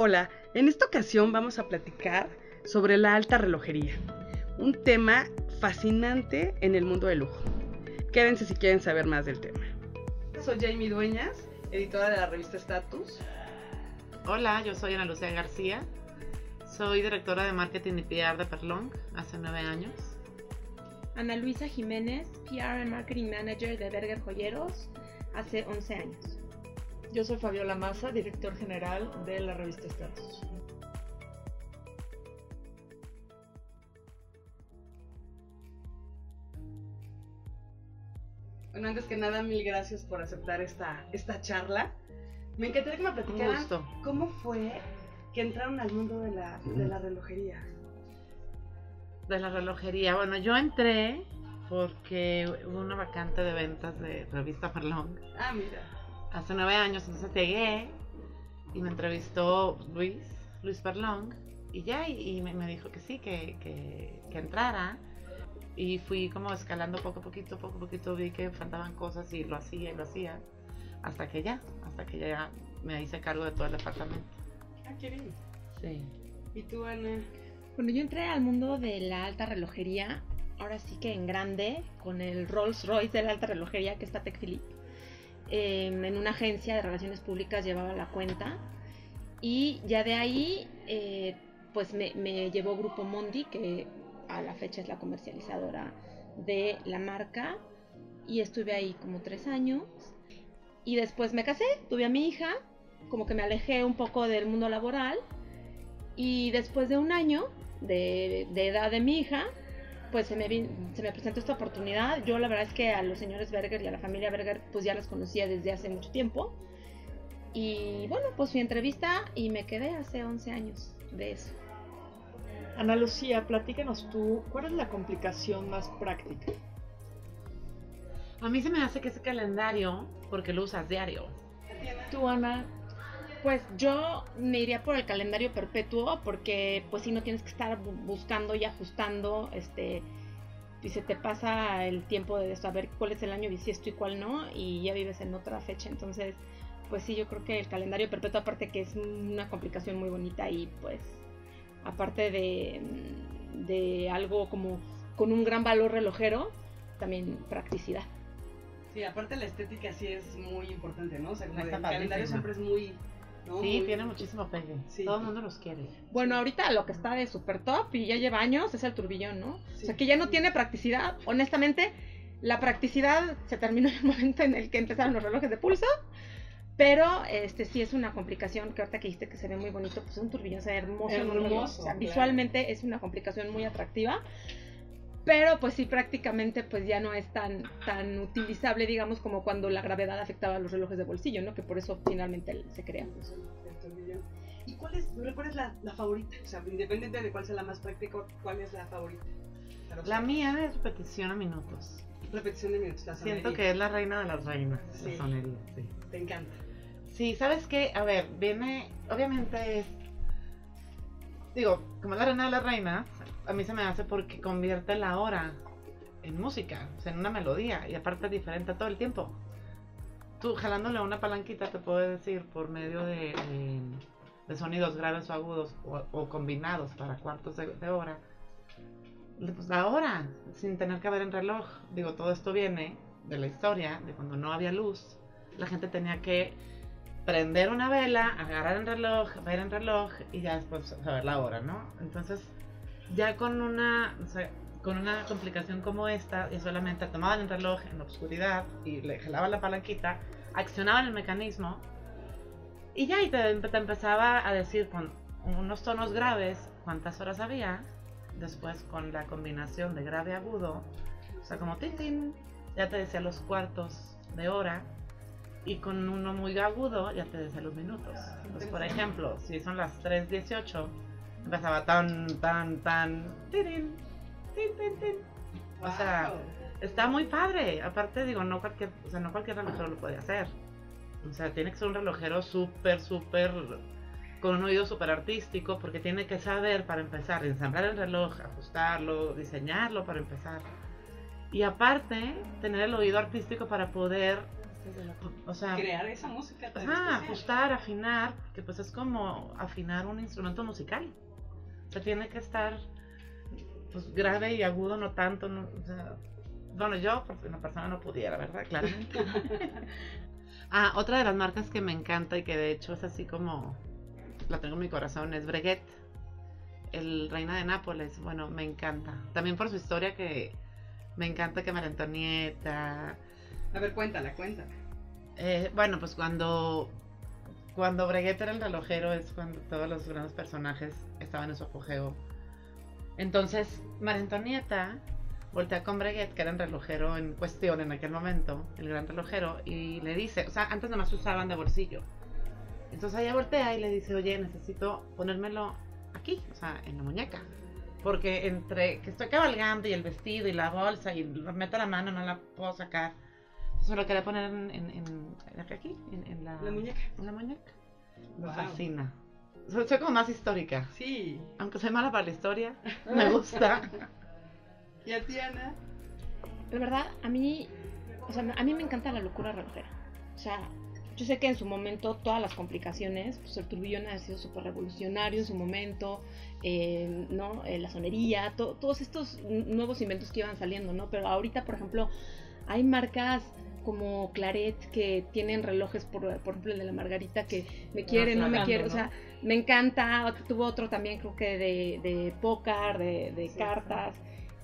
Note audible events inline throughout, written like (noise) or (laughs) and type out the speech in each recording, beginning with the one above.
Hola, en esta ocasión vamos a platicar sobre la alta relojería, un tema fascinante en el mundo del lujo. Quédense si quieren saber más del tema. Soy Jamie Dueñas, editora de la revista Status. Hola, yo soy Ana Lucía García, soy directora de marketing y PR de Perlong hace nueve años. Ana Luisa Jiménez, PR and Marketing Manager de Berger Joyeros, hace 11 años. Yo soy Fabiola Massa, director general de la revista Status. Bueno, antes que nada, mil gracias por aceptar esta, esta charla. Me encantaría que me platicaran cómo fue que entraron al mundo de la, de la relojería. De la relojería. Bueno, yo entré porque hubo una vacante de ventas de revista Perlong Ah, mira. Hace nueve años, entonces llegué y me entrevistó Luis, Luis Perlong, y ya, y, y me, me dijo que sí, que, que, que entrara. Y fui como escalando poco a poquito, poco a poquito, vi que faltaban cosas y lo hacía y lo hacía, hasta que ya, hasta que ya me hice cargo de todo el departamento. Ah, qué bien. Sí. ¿Y tú, Ana? Bueno, yo entré al mundo de la alta relojería, ahora sí que en grande, con el Rolls Royce de la alta relojería que está Tech Philip. Eh, en una agencia de relaciones públicas llevaba la cuenta y ya de ahí eh, pues me, llevó Grupo Mondi, que a la fecha es la comercializadora de la marca y estuve ahí como tres años. Y después me casé, tuve a mi hija, como que me alejé un poco del mundo laboral y después de un año de, de edad de mi hija, pues se me, vin- se me presentó esta oportunidad. Yo la verdad es que a los señores Berger y a la familia Berger pues ya los conocía desde hace mucho tiempo. Y bueno, pues fui a entrevista y me quedé hace 11 años de eso. Ana Lucía, platícanos tú, ¿cuál es la complicación más práctica? A mí se me hace que ese calendario, porque lo usas diario. Tú, Ana, Pues yo me iría por el calendario perpetuo porque pues si no tienes que estar bu- buscando y ajustando, este, y se te pasa el tiempo de saber cuál es el año bisiesto y cuál no, y ya vives en otra fecha, entonces pues sí, yo creo que el calendario perpetuo aparte que es una complicación muy bonita y pues aparte de, de algo como con un gran valor relojero, también practicidad. Sí, aparte la estética sí es muy importante, ¿no? O sea, como el calendario siempre es muy... ¿no? Sí, Muy- tiene muchísimo pegue. Sí. Todo el mundo los quiere. Bueno, ahorita lo que está de super top y ya lleva años es el turbillón, ¿no? Sí. O sea, que ya no tiene practicidad. Honestamente, la practicidad se terminó (laughs) en el momento en el que empezaron los relojes de pulso. Pero este sí es una complicación que ahorita que dijiste que se ve muy bonito, pues un turbillón se ve hermoso. Hermoso, O sea, claro. visualmente es una complicación muy atractiva. Pero pues sí, prácticamente pues ya no es tan, tan utilizable, digamos, como cuando la gravedad afectaba a los relojes de bolsillo, ¿no? Que por eso finalmente se crea. Turbillón. ¿Y cuál es, cuál es la, la favorita? O sea, independiente de cuál sea la más práctica, ¿cuál es la favorita? La mía es repetición a minutos. Repetición de minutos, la Siento sonería. que es la reina de las reinas, Sí. la sonería, sí. Te encanta. Sí, ¿sabes qué? A ver, viene, obviamente es, digo, como es la reina de las reinas, a mí se me hace porque convierte la hora en música, en una melodía, y aparte es diferente todo el tiempo. Tú jalándole una palanquita te puedo decir por medio de, de- de sonidos graves o agudos o, combinados para cuartos de, hora, pues la hora, sin tener que ver en reloj. Digo, todo esto viene de la historia, de cuando no había luz, la gente tenía que prender una vela, agarrar el reloj, ver el reloj y ya después saber la hora, ¿no? Entonces, ya con una, o sea, con una complicación como esta, y solamente tomaban el reloj en la oscuridad y le jalaban la palanquita, accionaban el mecanismo y ya y te, te empezaba a decir con unos tonos graves cuántas horas había, después con la combinación de grave agudo, o sea, como tin, tin, ya te decía los cuartos de hora y con uno muy agudo ya te decía los minutos. Por ejemplo, si son las 3.18, empezaba tan, tan, tan, tirin, tin, tin, tin. O sea, está muy padre. Aparte, digo, no cualquier, o sea, no cualquier relojero lo puede hacer. O sea, tiene que ser un relojero súper, súper, con un oído súper artístico, porque tiene que saber, para empezar, ensamblar el reloj, ajustarlo, diseñarlo para empezar. Y aparte, tener el oído artístico para poder O sea, Crear esa música tan ajá, ajustar, afinar, que pues es como afinar un instrumento musical. O sea, tiene que estar pues grave y agudo, no tanto, no, o sea, bueno, yo, porque una persona no pudiera, ¿verdad? Claramente. (laughs) ah, otra de las marcas que me encanta y que de hecho es así como la tengo en mi corazón es Breguet, el Reina de Nápoles. Bueno, me encanta. También por su historia que me encanta que María Antonieta. A ver, cuéntala, cuéntala. eh, bueno, pues cuando cuando Breguet era el relojero es cuando todos los grandes personajes estaban en su apogeo. Entonces, María Antonieta voltea con Breguet, que era el relojero en cuestión en aquel momento, el gran relojero, y le dice, o sea, antes nada más usaban de bolsillo. Entonces ella voltea y le dice, oye, necesito ponérmelo aquí, o sea, en la muñeca. Porque entre que estoy cabalgando y el vestido y la bolsa y meto la mano no la puedo sacar. Entonces me lo quería poner en, en, en- aquí, en, en la, La muñeca. en la muñeca. Me Wow. fascina. Soy, soy como más histórica. Sí. Aunque soy mala para la historia, (laughs) me gusta. ¿Y a ti, Ana? La verdad, a mí, o sea, a mí me encanta la locura relojera. O sea, yo sé que en su momento todas las complicaciones, pues el turbillón ha sido súper revolucionario en su momento, eh, ¿no? Eh, la sonería, to- todos estos nuevos inventos que iban saliendo, ¿no? Pero ahorita, por ejemplo, hay marcas como Claret que tienen relojes, por, por ejemplo el de la Margarita, que me quiere, no me quiere, o sea, me encanta. Tuvo otro también, creo que de, de póker, de, de Sí, cartas.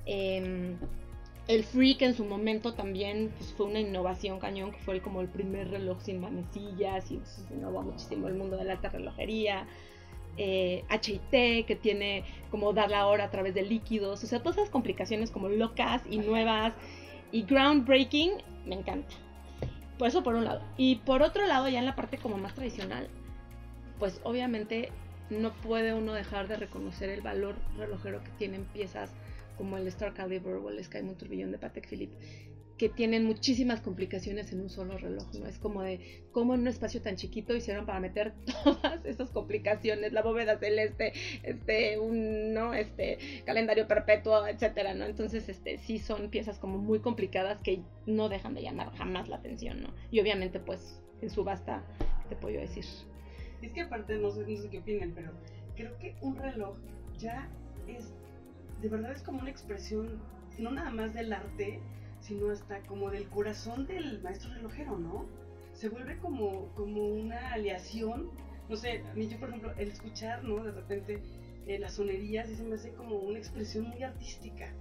Em, el Freak en su momento también pues, fue una innovación cañón, que fue como el primer reloj sin manecillas y pues, innovó muchísimo el mundo de la alta relojería. Eh, HIT, que tiene como dar la hora a través de líquidos, o sea, todas esas complicaciones como locas y nuevas y groundbreaking, me encanta. Por eso por un lado. Y por otro lado, ya en la parte como más tradicional, pues obviamente no puede uno dejar de reconocer el valor relojero que tienen piezas como el Star Caliber o el Sky Moon Tourbillon de Patek Philippe, que tienen muchísimas complicaciones en un solo reloj, ¿no? Es como de cómo en un espacio tan chiquito hicieron para meter (laughs) todas esas complicaciones, la bóveda celeste, este, un, ¿no? Este, calendario perpetuo, etcétera, ¿no? Entonces, este, sí son piezas como muy complicadas que no dejan de llamar jamás la atención, ¿no? Y obviamente, pues, en subasta, ¿qué te puedo decir? Es que aparte, no sé, no sé qué opinen, pero creo que un reloj ya es, de verdad es como una expresión, no nada más del arte, sino hasta como del corazón del maestro relojero, ¿no? Se vuelve como, como una aleación, no sé, a mí yo por ejemplo, el escuchar, ¿no? De repente eh, las sonerías, y se me hace como una expresión muy artística.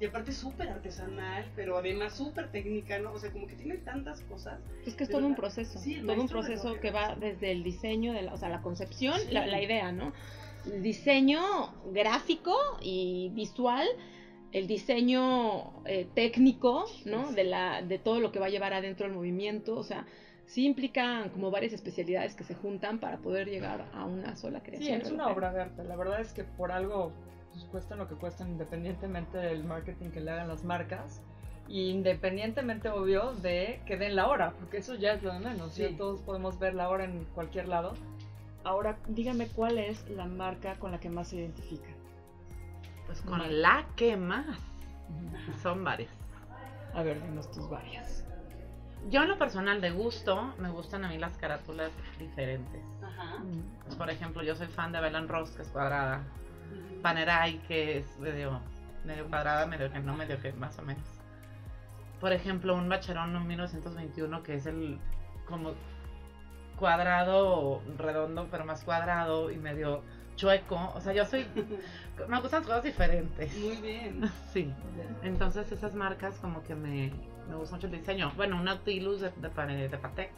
Y aparte súper artesanal, pero además súper técnica, ¿no? O sea, como que tiene tantas cosas. Es que es todo un proceso, Sí, el todo un proceso que va desde el diseño, de la, o sea, la concepción, Sí. la, la idea, ¿no? El diseño gráfico y visual, el diseño eh, técnico, ¿no? De, la, de todo lo que va a llevar adentro el movimiento, o sea, sí implican como varias especialidades que se juntan para poder llegar a una sola Sí, creación. es una obra de arte. La verdad es que por algo pues, cuestan lo que cuestan independientemente del marketing que le hagan las marcas. Y independientemente, obvio, de que den la hora, porque eso ya es lo de menos. Sí. Ya todos podemos ver la hora en cualquier lado. Ahora, dígame cuál es la marca con la que más se identifica. Pues con la que más. Son varias. A ver, dinos tus varias. Yo en lo personal de gusto, me gustan a mí las carátulas diferentes. Ajá. Pues, por ejemplo, yo soy fan de Bell Ross, que es cuadrada. Panerai, que es medio, medio cuadrada, medio que no, medio que más o menos. Por ejemplo, un Bacherón un 1921, que es el como cuadrado redondo, pero más cuadrado y medio chueco. O sea, yo soy. Me gustan cosas diferentes. Muy bien. (laughs) Sí. Entonces, esas marcas, como que me, me gusta mucho el diseño. Bueno, un Nautilus de, de, de Patek.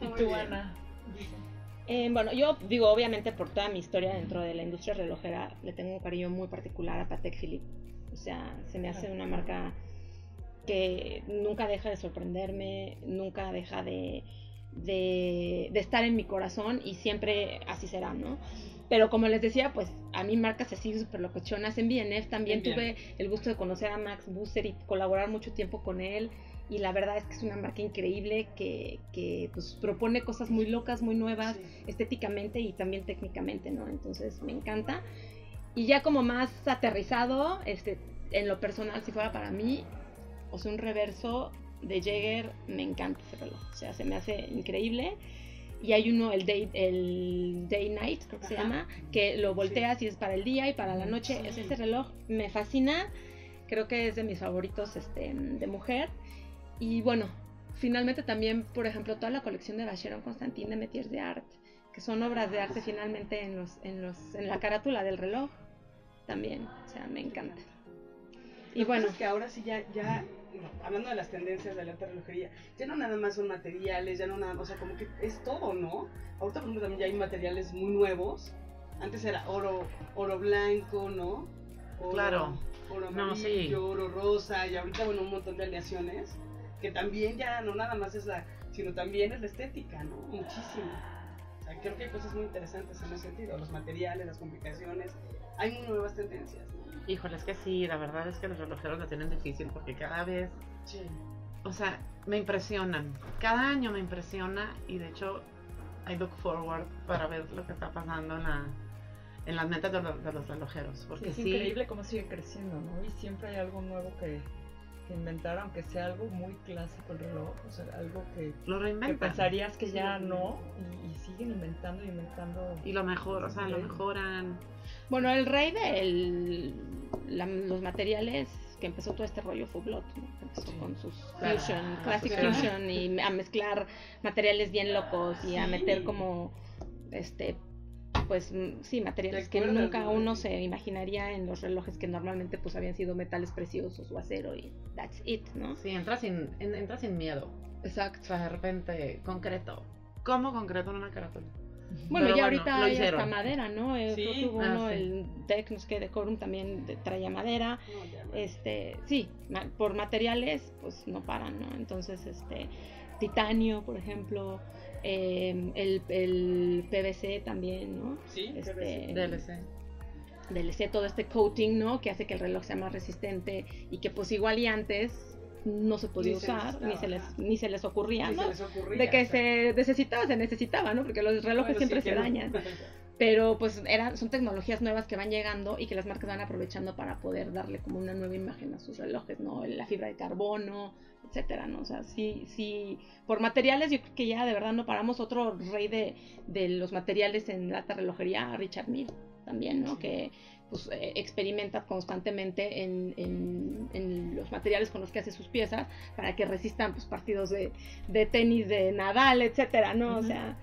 ¿Y Muy tú, bien. Ana? Eh, bueno, yo digo, obviamente, por toda mi historia dentro de la industria relojera, le tengo un cariño muy particular a Patek Philippe. O sea, se me hace una marca que nunca deja de sorprenderme, nunca deja de, de, de estar en mi corazón y siempre así será, ¿no? Pero como les decía, pues a mí marcas así súper locochonas. En BNF también tuve el gusto de conocer a Max Busser y colaborar mucho tiempo con él. Y la verdad es que es una marca increíble que, que pues, propone cosas muy locas, muy nuevas, Sí. estéticamente y también técnicamente, ¿no? Entonces me encanta. Y ya como más aterrizado, este, en lo personal, si fuera para mí, o sea, un reverso de Jäger, me encanta ese reloj. O sea, se me hace increíble. Y hay uno, el Day, el day Night, creo que se Ajá. llama, que lo volteas y es para el día y para la noche. Sí. Es ese reloj me fascina. Creo que es de mis favoritos este, de mujer. Y bueno, finalmente también, por ejemplo, toda la colección de Vacheron Constantin de Metiers de Art, que son obras de arte finalmente en, los, en, los, en la carátula del reloj. También, o sea, me encanta. Y bueno, es que ahora sí ya, ya, hablando de las tendencias de la alta relojería, ya no nada más son materiales, ya no nada, o sea, como que es todo, ¿no? Ahorita, por ejemplo, también ya hay materiales muy nuevos. Antes era oro, oro blanco, ¿no? Oro- Claro. Oro No, sí. amarillo, oro rosa, y ahorita, bueno, un montón de aleaciones, que también ya no nada más es la, sino también es la estética, ¿no? Muchísimo. O sea, creo que hay cosas muy interesantes en ese sentido, los materiales, las complicaciones, hay muy nuevas tendencias, ¿no? Híjole, es que sí, la verdad es que los relojeros la tienen difícil porque cada vez, Sí. o sea, me impresionan. Cada año me impresiona y de hecho, I look forward para ver lo que está pasando en, la, en las metas de, los- de los relojeros. Porque es sí, increíble cómo sigue creciendo, ¿no? Y siempre hay algo nuevo que, que inventar, aunque sea algo muy clásico el reloj, o sea, algo que, lo que reinventan. pensarías que Sí, ya no, y, y siguen inventando, inventando. Y lo mejor, o sea, lo mejoran. bueno, el rey de el- la- los materiales que empezó todo este rollo fue Blot, ¿no? Empezó Sí. con sus Claro. fusion, Ah, classic fusion y a mezclar materiales bien locos y a meter como este pues mm, sí, materiales ¿Te que nunca no? uno se imaginaría en los relojes que normalmente pues habían sido metales preciosos o acero y that's it, ¿no? Sí, entra sin, en- entra sin miedo. Exacto. O sea, de repente, concreto. ¿Cómo concreto en una carátula? Bueno, Pero ya bueno, ahorita hay hasta madera, ¿no? Eh, Sí, creo que hubo ah, uno, sí. el deck, no sé qué, Decorum también de- traía madera. No. Este, sí, ma- por materiales, pues no paran, ¿no? Entonces, este, titanio, por ejemplo, eh, el, el PVC también, ¿no? Sí, este, PVC. DLC. DLC, todo este coating, ¿no? Que hace que el reloj sea más resistente y que pues igual y antes no se podía Ni se usar, ni se les, ni se les ocurría, Ni se ¿no? les ocurría, De que o sea. se necesitaba, se necesitaba, ¿no? Porque los relojes Bueno, siempre sí, se dañan. (laughs) Pero pues eran, son tecnologías nuevas que van llegando y que las marcas van aprovechando para poder darle como una nueva imagen a sus relojes, ¿no? La fibra de carbono, etcétera, ¿no? O sea, sí, sí, por materiales yo creo que ya de verdad no paramos. Otro rey de, de los materiales en la alta relojería, Richard Mille, también, ¿no? Sí. Que pues eh, experimenta constantemente en, en- en los materiales con los que hace sus piezas para que resistan pues partidos de, de tenis de Nadal, etcétera, ¿no? O sea,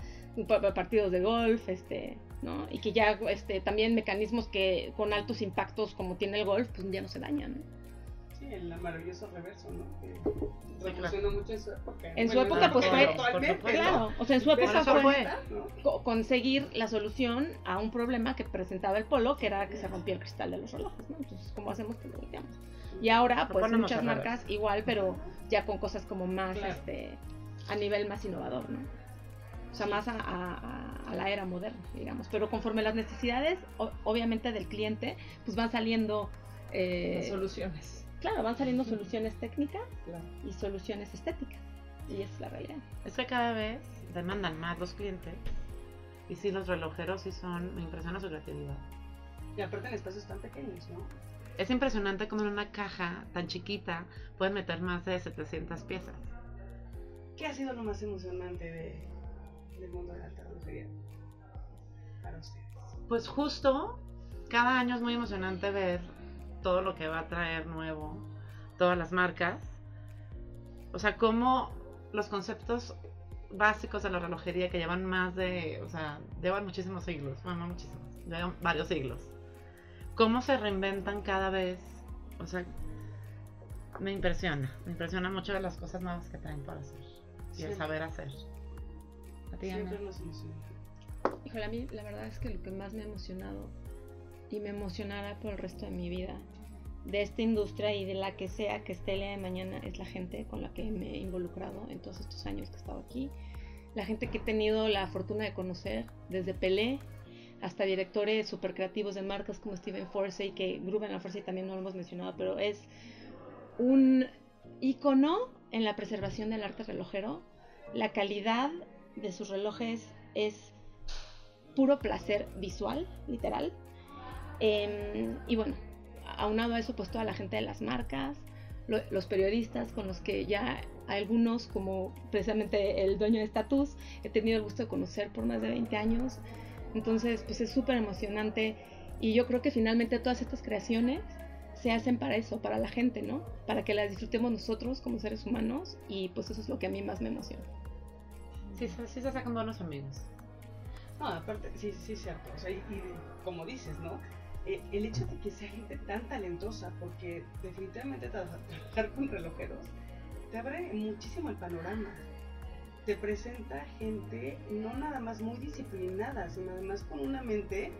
pa- pa- partidos de golf, este, ¿no? Y que ya este también mecanismos que con altos impactos como tiene el golf, pues ya no se dañan. ¿no? Sí, el maravilloso reverso, ¿no? Que claro. revolucionó mucho en su época. En su época, pues, fue-. Claro, o sea, en su época fue, fue. ¿no? co- conseguir la solución a un problema que presentaba el polo, que era que se rompía el cristal de los relojes, ¿no? Entonces, ¿cómo hacemos? Pues lo volteamos. Y ahora, pues muchas marcas igual, pero ya con cosas como más, Claro. este, a nivel más innovador, ¿no? O sea, más a, a- a- a la era moderna, digamos. Pero conforme las necesidades, o- obviamente, del cliente, pues van saliendo, eh, Las soluciones. claro, van saliendo soluciones técnicas Claro. y soluciones estéticas. Y esa es la realidad. Es que cada vez demandan más los clientes. Y sí, los relojeros sí son, me impresiona su creatividad. Y aparte en espacios tan pequeños, ¿no? Es impresionante como en una caja tan chiquita pueden meter más de 700 piezas. ¿Qué ha sido lo más emocionante de, del mundo de la para ustedes? Pues justo, cada año es muy emocionante ver todo lo que va a traer nuevo, todas las marcas. O sea, cómo los conceptos básicos de la relojería que llevan más de, o sea, llevan muchísimos siglos, bueno, no muchísimos, llevan varios siglos. Cómo se reinventan cada vez, o sea, me impresiona, me impresiona mucho de las cosas nuevas que traen para hacer y el saber hacer. ¿A ti? Siempre nos emociona. Híjole, a mí la verdad es que lo que más me ha emocionado y me emocionará por el resto de mi vida de esta industria y de la que sea que esté el día de mañana es la gente con la que me he involucrado en todos estos años que he estado aquí. La gente que he tenido la fortuna de conocer, desde Pelé hasta directores super creativos de marcas como Steven Forsey, que Gruben Forsey también no lo hemos mencionado, pero es un icono en la preservación del arte relojero. La calidad de sus relojes es puro placer visual, literal. Em, y bueno, aunado a eso, pues toda la gente de las marcas, lo- los periodistas con los que ya algunos como precisamente el dueño de Status, he tenido el gusto de conocer por más de 20 años, entonces pues es súper emocionante y yo creo que finalmente todas estas creaciones se hacen para eso, para la gente, ¿no? Para que las disfrutemos nosotros como seres humanos y pues eso es lo que a mí más me emociona. Sí, sí, sí se sacan buenos amigos. No, aparte, sí, sí, es cierto. O sea, y, y como dices, ¿no? Eh, el hecho de que sea gente tan talentosa, porque definitivamente tra- trabajar con relojeros te abre muchísimo el panorama. Te presenta gente no nada más muy disciplinada, sino además con una mente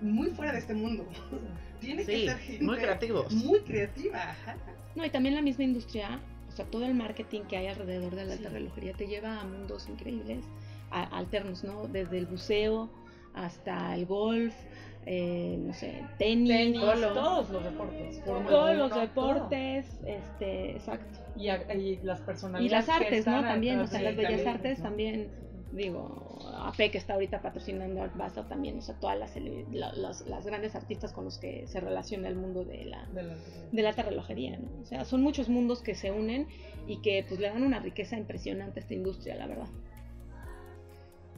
muy fuera de este mundo. (laughs) Tiene que Sí, ser gente muy creativos. Muy creativa, ajá. No, y también la misma industria, o sea, todo el marketing que hay alrededor de la alta Sí. relojería te lleva a mundos increíbles, a- alternos, ¿no? Desde el buceo hasta el golf, eh, no sé, tenis, todos los deportes. Todos los deportes, este, exacto. Y, y las Y personalidades. las que artes, ¿no? También, o sea, las bellas artes ¿no? también, digo, AP que está ahorita patrocinando Art Basel también, o sea, todas las, las, las grandes artistas con los que se relaciona el mundo de la, De la- de la alta relojería, ¿no? O sea, son muchos mundos que se unen y que pues le dan una riqueza impresionante a esta industria, la verdad.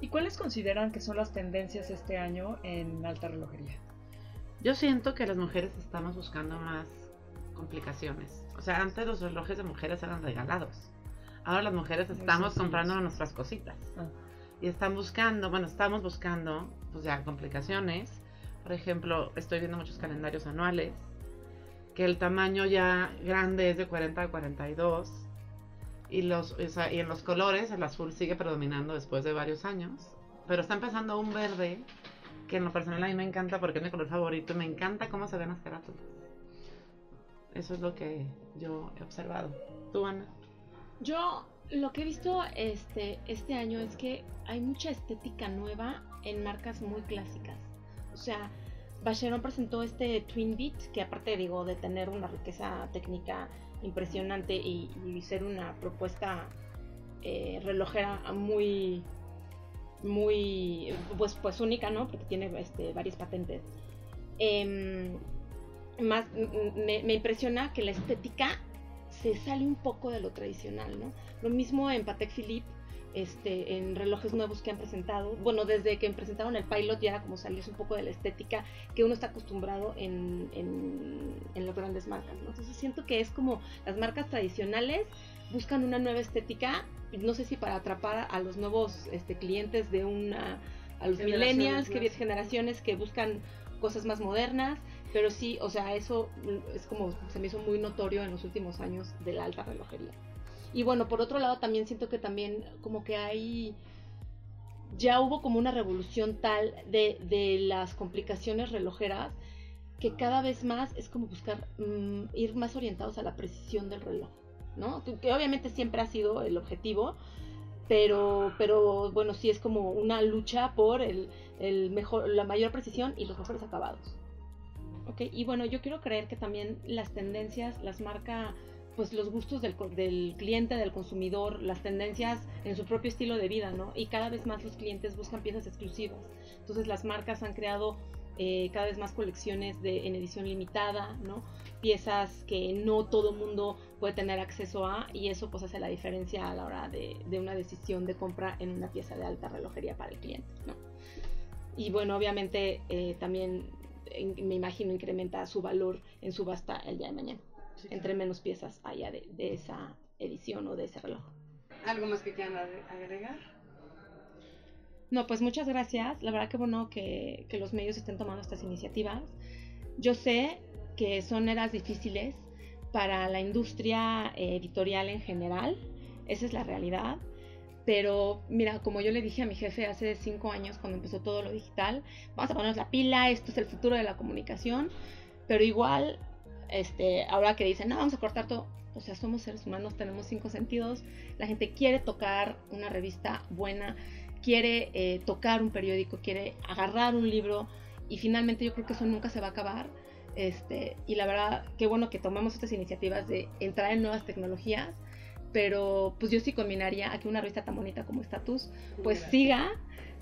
¿Y cuáles consideran que son las tendencias este año en alta relojería? Yo siento que las mujeres estamos buscando más complicaciones. O sea, antes los relojes de mujeres eran regalados. Ahora las mujeres estamos comprando nuestras cositas. Ah. Y están buscando, bueno, estamos buscando, pues ya, complicaciones. Por ejemplo, estoy viendo muchos calendarios anuales. Que el tamaño ya grande es de 40 a 42. Y, los, o sea, y en los colores el azul sigue predominando después de varios años. Pero está empezando un verde que en lo personal a mí me encanta porque es mi color favorito y me encanta cómo se ven las carátulas. Eso es lo que yo he observado. ¿Tú, Ana? Yo lo que he visto este, este año es que hay mucha estética nueva en marcas muy clásicas. O sea, Vacheron presentó este Twin Beat, que aparte digo de tener una riqueza técnica impresionante y, ser una propuesta eh, relojera muy muy pues pues única, ¿no? Porque tiene este, varias patentes. Em, más me impresiona que la estética se sale un poco de lo tradicional, ¿no? Lo mismo en Patek Philippe, este, en relojes nuevos que han presentado. Bueno, desde que presentaron el Pilot ya como salirse un poco de la estética que uno está acostumbrado en, en, en las grandes marcas, ¿no? Entonces siento que es como las marcas tradicionales buscan una nueva estética, no sé si para atrapar a los nuevos este, clientes de una, a los millennials, que generaciones que buscan cosas más modernas, pero sí, o sea, eso es como se me hizo muy notorio en los últimos años de la alta relojería. Y bueno, por otro lado también siento que también como que hay ya hubo como una revolución tal de, de las complicaciones relojeras que cada vez más es como buscar mm, ir más orientados a la precisión del reloj, ¿no? Que, obviamente siempre ha sido el objetivo, pero, pero bueno, sí es como una lucha por el mejor, la mayor precisión y los mejores acabados. Ok, y bueno, yo quiero creer que también las tendencias las marca pues los gustos del, del cliente, del consumidor, las tendencias en su propio estilo de vida, ¿no? Y cada vez más los clientes buscan piezas exclusivas. Entonces las marcas han creado eh, cada vez más colecciones de, en edición limitada, ¿no? Piezas que no todo mundo puede tener acceso a y eso pues hace la diferencia a la hora de, una decisión de compra en una pieza de alta relojería para el cliente, ¿no? Y bueno, obviamente eh, también me imagino incrementa su valor en subasta el día de mañana Sí, entre menos piezas haya de, de esa edición o de ese reloj. ¿Algo más que quieran agre- agregar? No, pues muchas gracias. La verdad que bueno que, que los medios estén tomando estas iniciativas. Yo sé que son eras difíciles para la industria eh, editorial en general. Esa es la realidad. Pero mira, como yo le dije a mi jefe hace cinco años cuando empezó todo lo digital, vamos a ponernos la pila, esto es el futuro de la comunicación. Pero igual, este, ahora que dicen, no, vamos a cortar todo. O sea, somos seres humanos, tenemos cinco sentidos. La gente quiere tocar una revista buena, quiere eh, tocar un periódico, quiere agarrar un libro y finalmente yo creo que eso nunca se va a acabar. Este, y la verdad, qué bueno que tomemos estas iniciativas de entrar en nuevas tecnologías, pero pues yo sí combinaría a que una revista tan bonita como Status pues Gracias. siga,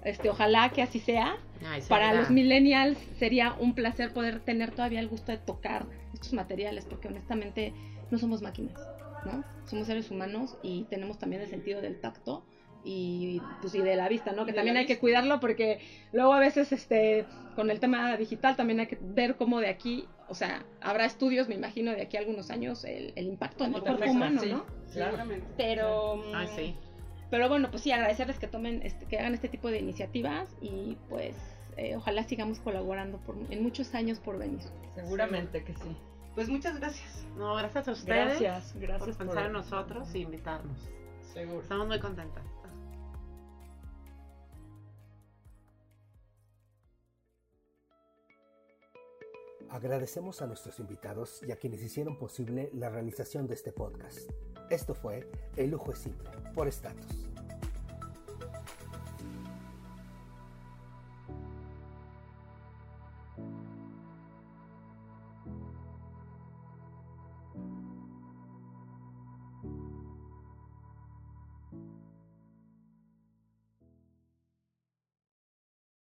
este, ojalá que así sea. Ay, Para ¿verdad? los millennials sería un placer poder tener todavía el gusto de tocar estos materiales, porque honestamente no somos máquinas. ¿no? Somos seres humanos y tenemos también el sentido del tacto y pues y de la vista, ¿no? Que también hay que cuidarlo porque luego a veces este con el tema digital también hay que ver cómo de aquí, o sea, habrá estudios, me imagino, de aquí a algunos años el, el impacto en el cuerpo humano, sí. ¿no? Seguramente. Pero Ah, mm, sí. pero bueno, pues sí, agradecerles que tomen, este, que hagan este tipo de iniciativas y pues eh, ojalá sigamos colaborando por, en muchos años por venir. Seguramente que sí. Pues muchas gracias. No, gracias a ustedes Gracias, gracias por pensar en nosotros y invitarnos. Seguro. Estamos muy contentas. Agradecemos a nuestros invitados y a quienes hicieron posible la realización de este podcast. Esto fue El lujo es simple, por estatus.